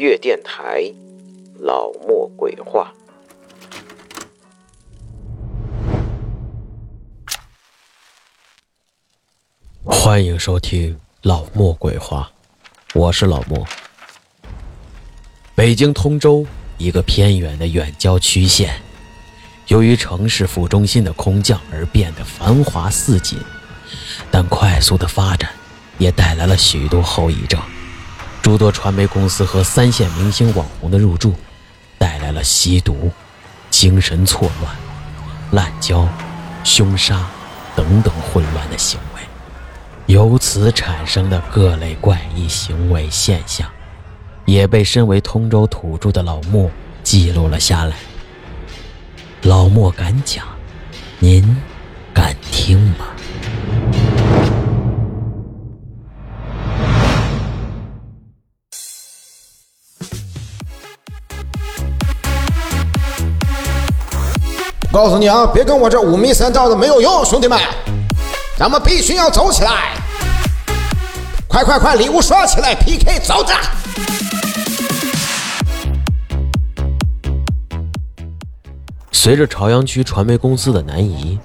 月电台，老莫鬼话。欢迎收听老莫鬼话，我是老莫。北京通州一个偏远的远郊区县，由于城市副中心的空降而变得繁华似锦，但快速的发展也带来了许多后遗症。诸多传媒公司和三线明星网红的入驻，带来了吸毒、精神错乱、滥交、凶杀等等混乱的行为，由此产生的各类怪异行为现象，也被身为通州土著的老莫记录了下来。老莫敢讲，您敢听吗？告诉你啊，别跟我这五迷三道的没有用，兄弟们，咱们必须要走起来！快快快，礼物刷起来，PK 走着！随着朝阳区传媒公司的南移，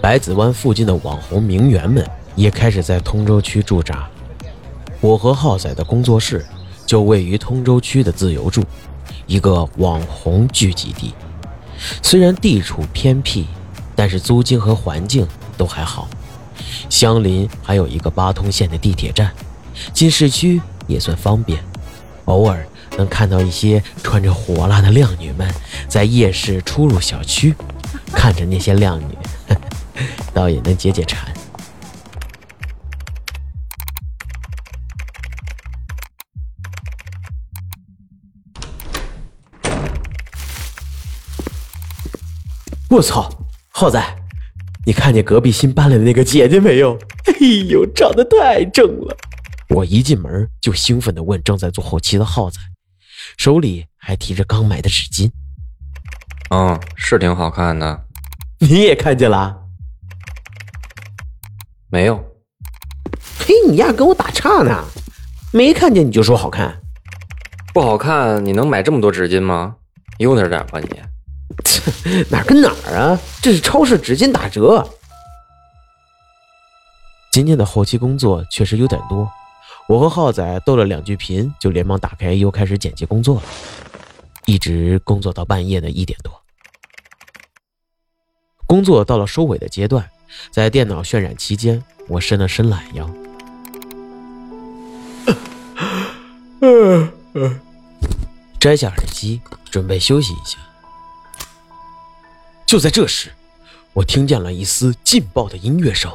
百子湾附近的网红名媛们也开始在通州区驻扎。我和浩仔的工作室就位于通州区的自由住，一个网红聚集地。虽然地处偏僻，但是租金和环境都还好。相邻还有一个八通线的地铁站，进市区也算方便。偶尔能看到一些穿着火辣的靓女们在夜市出入小区，看着那些靓女，倒也能解解馋。我操，浩仔，你看见隔壁新搬来的那个姐姐没有？哎呦，长得太正了！我一进门就兴奋地问正在做后期的浩仔，手里还提着刚买的纸巾。嗯，是挺好看的。你也看见了？没有。嘿，你丫跟我打岔呢！没看见你就说好看？不好看，你能买这么多纸巾吗？悠着点吧你。哪跟哪儿啊？这是超市纸巾打折。今天的后期工作确实有点多，我和浩仔斗了两句频，就连忙打开又开始剪辑工作了，一直工作到半夜的一点多。工作到了收尾的阶段，在电脑渲染期间，我伸了伸懒腰，摘下耳机，准备休息一下。就在这时，我听见了一丝劲爆的音乐声，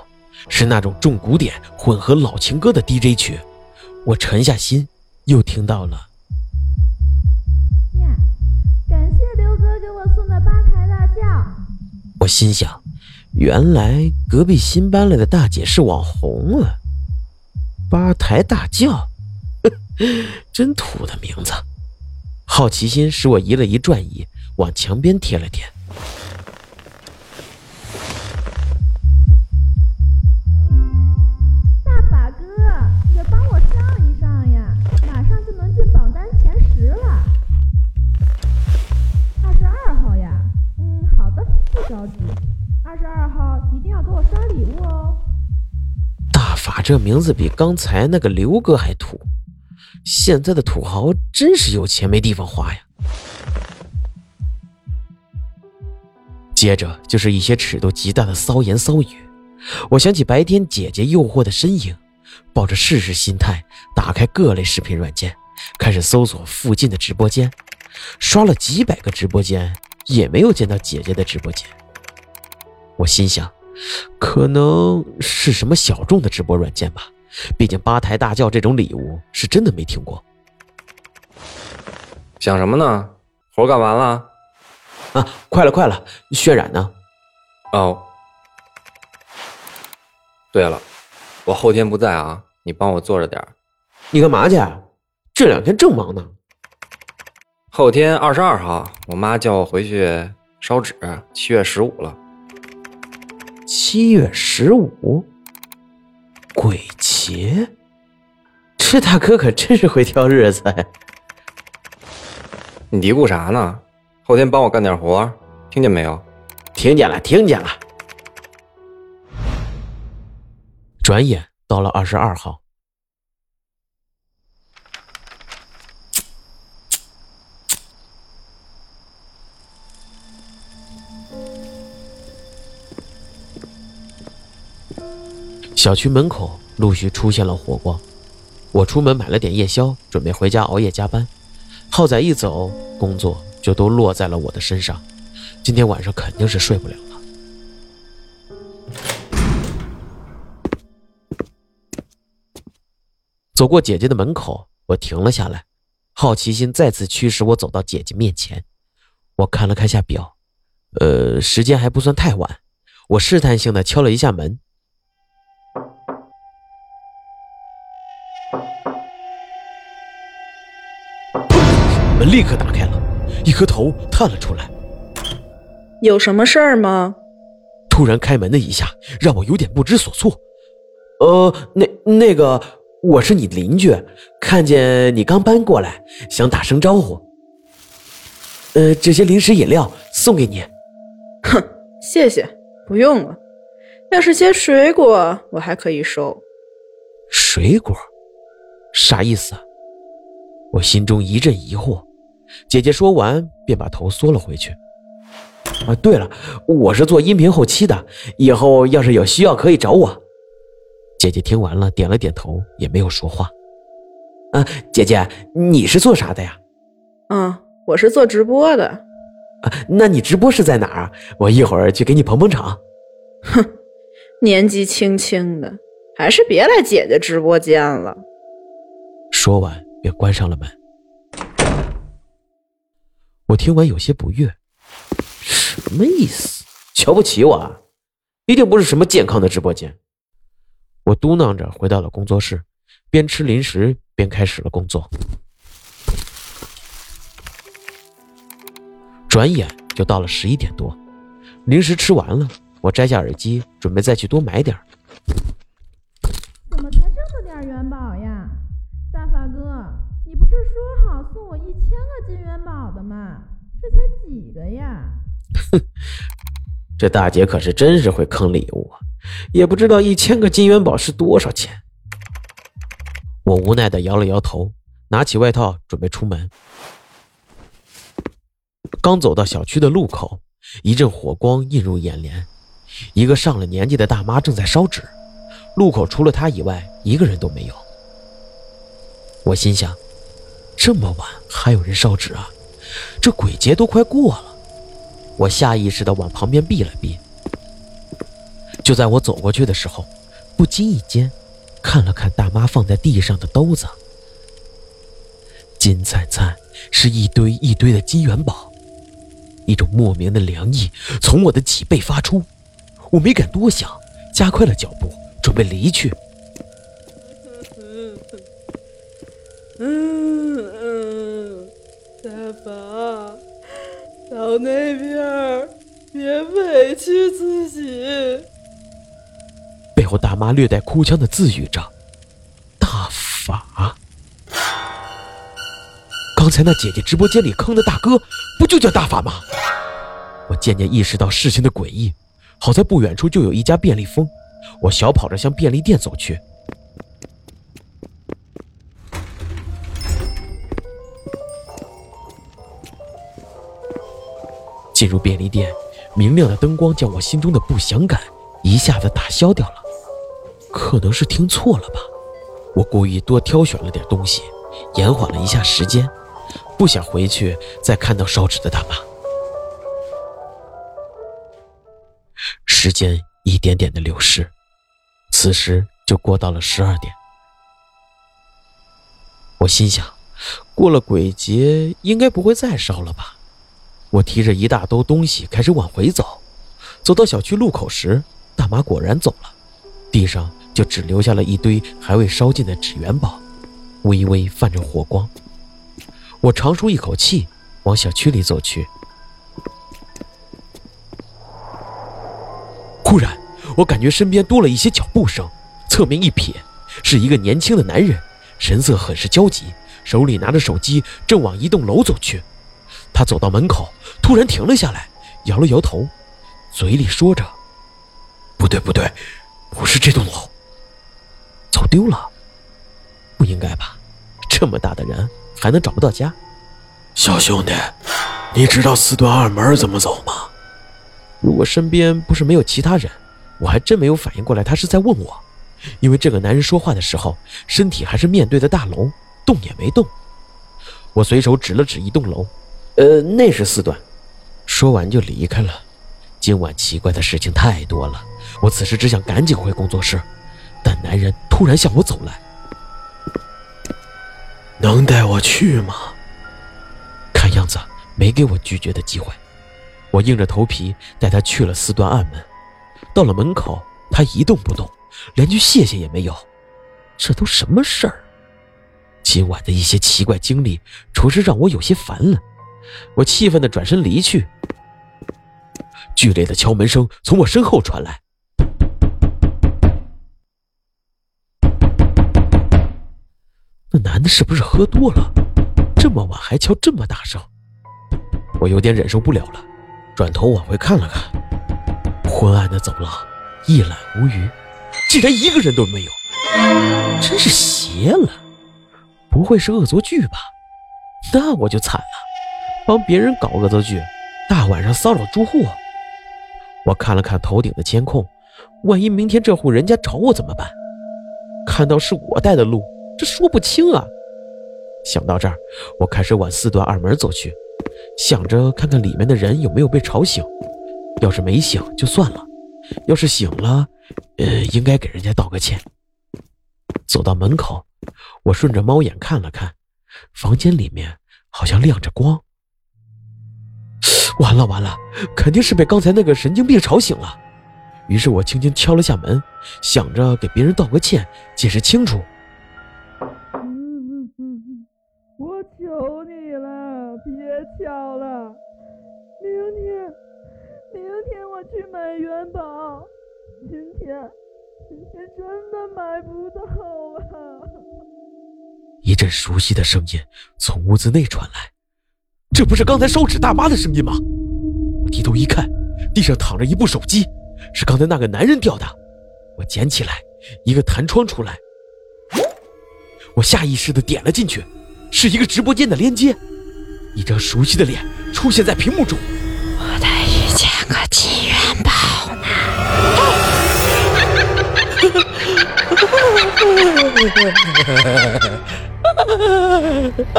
是那种重古典混合老情歌的 DJ 曲。我沉下心，又听到了。呀，感谢刘哥给我送的八台大轿。我心想，原来隔壁新搬来的大姐是网红啊！八台大轿，真土的名字。好奇心使我移了移转椅，往墙边贴了贴。二十二号一定要给我刷礼物哦大法这名字比刚才那个刘哥还土，现在的土豪真是有钱没地方花呀。接着就是一些尺度极大的骚言骚语，我想起白天姐姐诱惑的身影，抱着试试心态，打开各类视频软件，开始搜索附近的直播间，刷了几百个直播间，也没有见到姐姐的直播间。我心想。可能是什么小众的直播软件吧，毕竟八抬大轿这种礼物是真的没听过。想什么呢？活干完了？啊，快了，快了！渲染呢？哦，对了，我后天不在啊，你帮我做着点你干嘛去？这两天正忙呢。后天二十二号，我妈叫我回去烧纸，七月十五了。七月十五，鬼节，这大哥可真是会挑日子。你嘀咕啥呢？后天帮我干点活，听见没有？听见了，听见了。转眼到了二十二号，小区门口陆续出现了火光。我出门买了点夜宵，准备回家熬夜加班。浩仔一走，工作就都落在了我的身上。今天晚上肯定是睡不了了。走过姐姐的门口，我停了下来，好奇心再次驱使我走到姐姐面前。我看了看下表，呃，时间还不算太晚。我试探性的敲了一下门。门立刻打开了，一颗头探了出来。有什么事儿吗？突然开门的一下，让我有点不知所措。呃，那那个，我是你邻居，看见你刚搬过来，想打声招呼。呃，这些零食饮料送给你。哼，谢谢，不用了。要是些水果，我还可以收。水果？啥意思啊？我心中一阵疑惑。姐姐说完，便把头缩了回去。啊，对了，我是做音频后期的，以后要是有需要可以找我。姐姐听完了，点了点头，也没有说话。啊，姐姐，你是做啥的呀？嗯，我是做直播的。啊，那你直播是在哪儿？我一会儿去给你捧捧场。哼，年纪轻轻的，还是别来姐姐直播间了。说完，便关上了门。听完有些不悦，什么意思？瞧不起我？啊？一定不是什么健康的直播间。我嘟囔着回到了工作室，边吃零食边开始了工作。转眼就到了十一点多，零食吃完了，我摘下耳机，准备再去多买点怎么才这么点元宝呀？大发哥，你不是说好送我一千个金元宝的吗？这才几个呀？哼，这大姐可是真是会坑礼物啊！也不知道一千个金元宝是多少钱。我无奈的摇了摇头，拿起外套准备出门。刚走到小区的路口，一阵火光映入眼帘，一个上了年纪的大妈正在烧纸，路口除了她以外一个人都没有。我心想，这么晚还有人烧纸啊？这鬼节都快过了。我下意识的往旁边避了避。就在我走过去的时候，不经意间看了看大妈放在地上的兜子，金灿灿，是一堆一堆的金元宝。一种莫名的凉意从我的脊背发出，我没敢多想，加快了脚步，准备离去。嗯 到那边，别委屈自己。背后大妈略带哭腔的自语着：“大法，刚才那姐姐直播间里坑的大哥，不就叫大法吗？”我渐渐意识到事情的诡异，好在不远处就有一家便利蜂，我小跑着向便利店走去。进入便利店，明亮的灯光将我心中的不祥感一下子打消掉了。可能是听错了吧，我故意多挑选了点东西，延缓了一下时间，不想回去再看到烧纸的大妈。时间一点点的流逝，此时就过到了十二点。我心想，过了鬼节应该不会再烧了吧？我提着一大兜东西开始往回走。走到小区路口时，大妈果然走了，地上就只留下了一堆还未烧尽的纸元宝，微微泛着火光。我长舒一口气，往小区里走去。忽然，我感觉身边多了一些脚步声，侧面一瞥，是一个年轻的男人，神色很是焦急，手里拿着手机，正往一栋楼走去。他走到门口，突然停了下来，摇了摇头，嘴里说着：“不对，不对，不是这栋楼。走丢了？不应该吧？这么大的人还能找不到家？”小兄弟，你知道四段二门怎么走吗？如果身边不是没有其他人，我还真没有反应过来他是在问我，因为这个男人说话的时候，身体还是面对着大楼，动也没动。我随手指了指一栋楼，呃，那是四段。说完就离开了。今晚奇怪的事情太多了，我此时只想赶紧回工作室，但男人突然向我走来，能带我去吗？看样子没给我拒绝的机会。我硬着头皮带他去了四段暗门，到了门口，他一动不动，连句谢谢也没有。这都什么事儿？今晚的一些奇怪经历，着实让我有些烦了。我气愤的转身离去。剧烈的敲门声从我身后传来。那男的是不是喝多了？这么晚还敲这么大声，我有点忍受不了了。转头往回看了看，昏暗的走廊一览无余，竟然一个人都没有，真是邪了！不会是恶作剧吧？那我就惨了，帮别人搞恶作剧，大晚上骚扰住户。我看了看头顶的监控，万一明天这户人家找我怎么办？看到是我带的路，这说不清啊。想到这儿，我开始往四段二门走去。想着看看里面的人有没有被吵醒，要是没醒就算了，要是醒了，呃，应该给人家道个歉。走到门口，我顺着猫眼看了看，房间里面好像亮着光。完了完了，肯定是被刚才那个神经病吵醒了。于是我轻轻敲了下门，想着给别人道个歉，解释清楚。我求你了别敲了，明天，明天我去买元宝。今天，今天真的买不到啊！一阵熟悉的声音从屋子内传来，这不是刚才烧纸大妈的声音吗？我低头一看，地上躺着一部手机，是刚才那个男人掉的。我捡起来，一个弹窗出来，我下意识的点了进去，是一个直播间的链接。一张熟悉的脸出现在屏幕中，我的一千个金元宝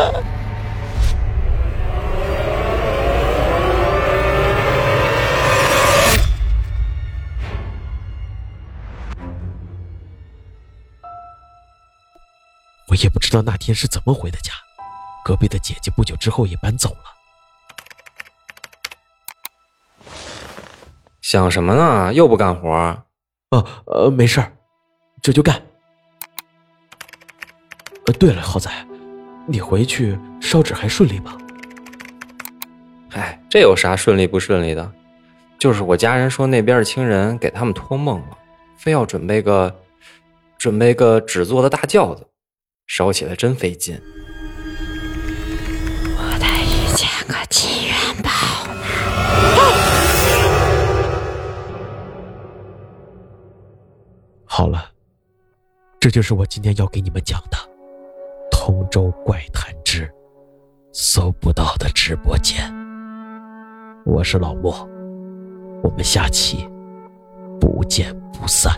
呢？知道那天是怎么回的家。隔壁的姐姐不久之后也搬走了。想什么呢？又不干活？啊，呃，没事这就干。呃，对了，浩仔，你回去烧纸还顺利吗？哎，这有啥顺利不顺利的？就是我家人说那边的亲人给他们托梦了，非要准备个准备个纸做的大轿子，烧起来真费劲。个金元宝呢？好了，这就是我今天要给你们讲的《通州怪谈之搜不到的直播间》。我是老莫，我们下期不见不散。